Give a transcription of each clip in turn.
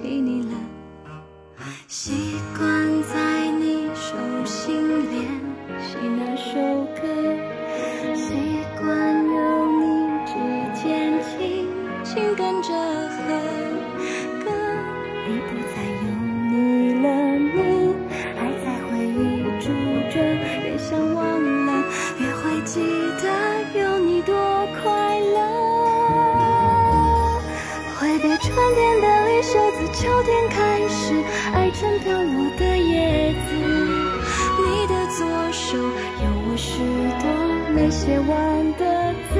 起你了，习惯在你手心练习。天的绿袖子，秋天开始爱成飘落的叶子。你的左手有我许多没写完的字，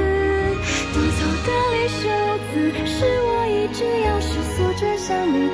独走的绿袖子是我一直要是诉着想你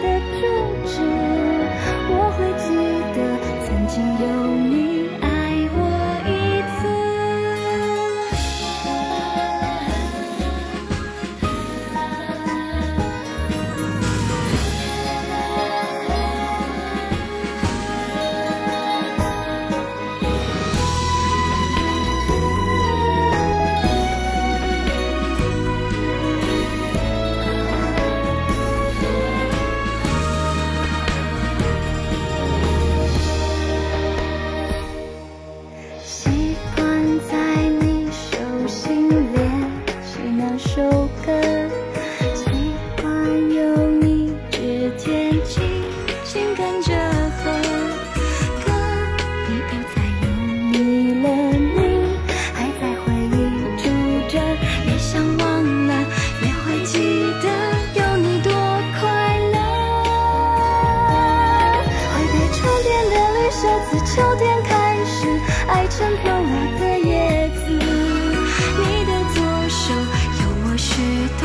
秋天开始爱成飘落的叶子。你的左手有我许多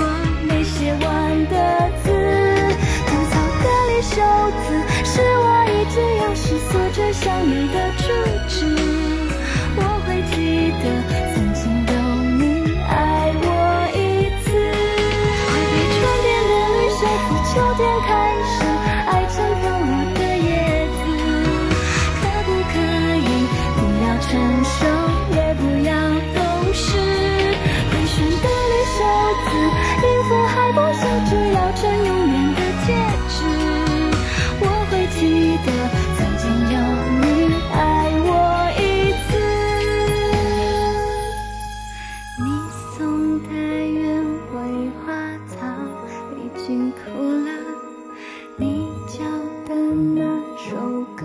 没写完的字，吐槽的绿袖子是我一直要是锁着想你的爱原味花草已经枯了。你教的那首歌